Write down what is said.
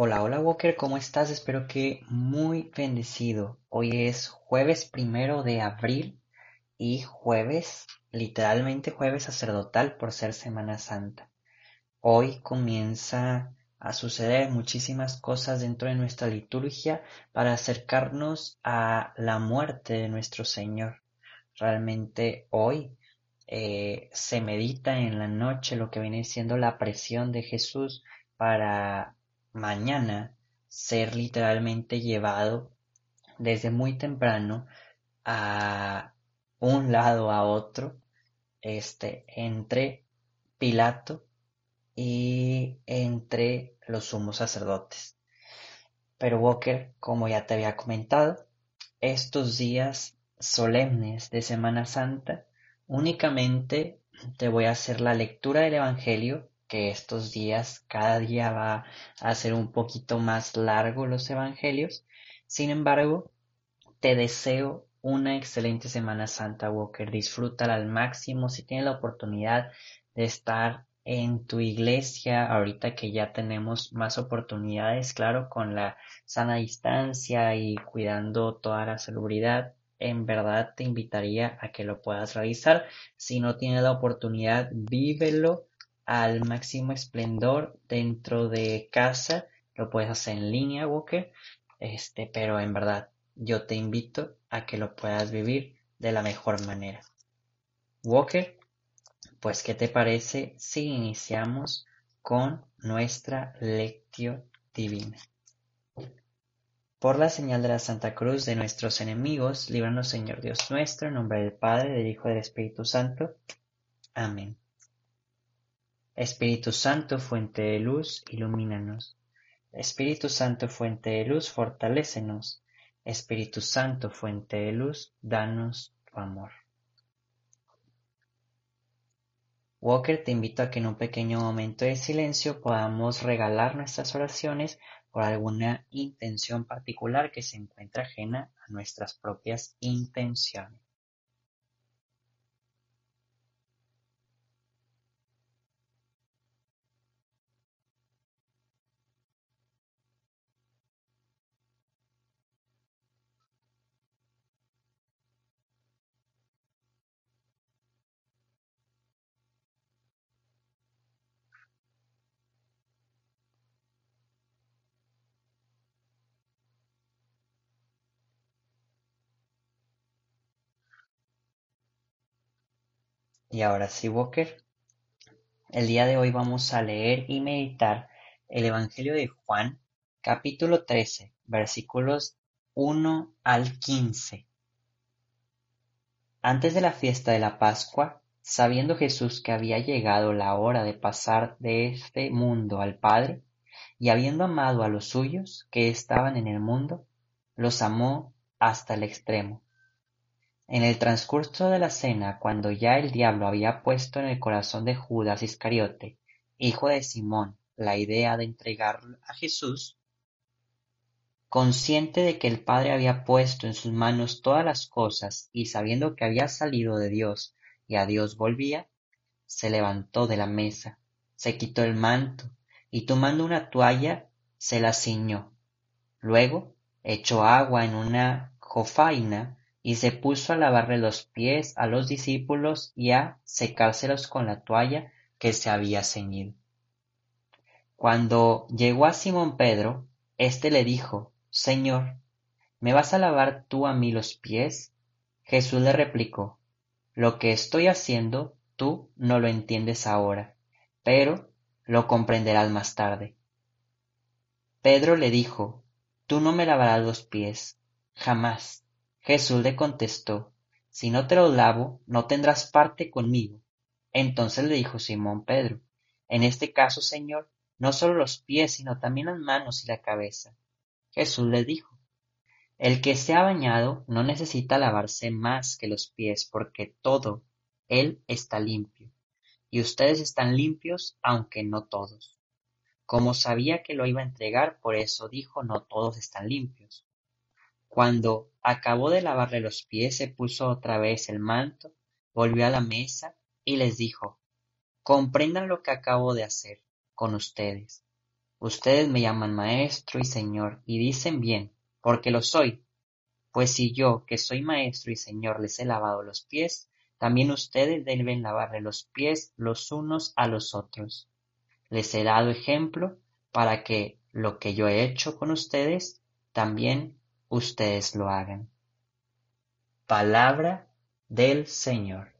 Hola, hola Walker, ¿cómo estás? Espero que muy bendecido. Hoy es jueves primero de abril y jueves, literalmente jueves sacerdotal por ser Semana Santa. Hoy comienza a suceder muchísimas cosas dentro de nuestra liturgia para acercarnos a la muerte de nuestro Señor. Realmente hoy eh, se medita en la noche lo que viene siendo la presión de Jesús para mañana ser literalmente llevado desde muy temprano a un lado a otro, este, entre Pilato y entre los sumos sacerdotes. Pero Walker, como ya te había comentado, estos días solemnes de Semana Santa, únicamente te voy a hacer la lectura del Evangelio que estos días cada día va a ser un poquito más largo los evangelios. Sin embargo, te deseo una excelente Semana Santa, Walker. Disfrútala al máximo. Si tienes la oportunidad de estar en tu iglesia, ahorita que ya tenemos más oportunidades, claro, con la sana distancia y cuidando toda la salubridad, en verdad te invitaría a que lo puedas realizar. Si no tienes la oportunidad, vívelo al máximo esplendor dentro de casa. Lo puedes hacer en línea, Walker. Este, pero en verdad, yo te invito a que lo puedas vivir de la mejor manera. Walker, pues, ¿qué te parece si iniciamos con nuestra lectio divina? Por la señal de la Santa Cruz de nuestros enemigos, líbranos Señor Dios nuestro, en nombre del Padre, del Hijo y del Espíritu Santo. Amén. Espíritu Santo, fuente de luz, ilumínanos. Espíritu Santo, fuente de luz, fortalécenos. Espíritu Santo, fuente de luz, danos tu amor. Walker, te invito a que en un pequeño momento de silencio podamos regalar nuestras oraciones por alguna intención particular que se encuentre ajena a nuestras propias intenciones. Y ahora sí, Walker. El día de hoy vamos a leer y meditar el Evangelio de Juan, capítulo 13, versículos 1 al 15. Antes de la fiesta de la Pascua, sabiendo Jesús que había llegado la hora de pasar de este mundo al Padre, y habiendo amado a los suyos que estaban en el mundo, los amó hasta el extremo. En el transcurso de la cena, cuando ya el diablo había puesto en el corazón de Judas Iscariote, hijo de Simón, la idea de entregar a Jesús, consciente de que el Padre había puesto en sus manos todas las cosas y sabiendo que había salido de Dios y a Dios volvía, se levantó de la mesa, se quitó el manto y tomando una toalla se la ciñó. Luego echó agua en una jofaina y se puso a lavarle los pies a los discípulos y a secárselos con la toalla que se había ceñido. Cuando llegó a Simón Pedro, éste le dijo, Señor, ¿me vas a lavar tú a mí los pies? Jesús le replicó, Lo que estoy haciendo tú no lo entiendes ahora, pero lo comprenderás más tarde. Pedro le dijo, Tú no me lavarás los pies, jamás. Jesús le contestó, Si no te los lavo, no tendrás parte conmigo. Entonces le dijo Simón Pedro, En este caso, Señor, no solo los pies, sino también las manos y la cabeza. Jesús le dijo, El que se ha bañado no necesita lavarse más que los pies, porque todo él está limpio. Y ustedes están limpios, aunque no todos. Como sabía que lo iba a entregar, por eso dijo, no todos están limpios. Cuando acabó de lavarle los pies, se puso otra vez el manto, volvió a la mesa y les dijo, comprendan lo que acabo de hacer con ustedes. Ustedes me llaman maestro y señor, y dicen bien, porque lo soy. Pues si yo, que soy maestro y señor, les he lavado los pies, también ustedes deben lavarle los pies los unos a los otros. Les he dado ejemplo para que lo que yo he hecho con ustedes, también ustedes lo hagan. Palabra del Señor.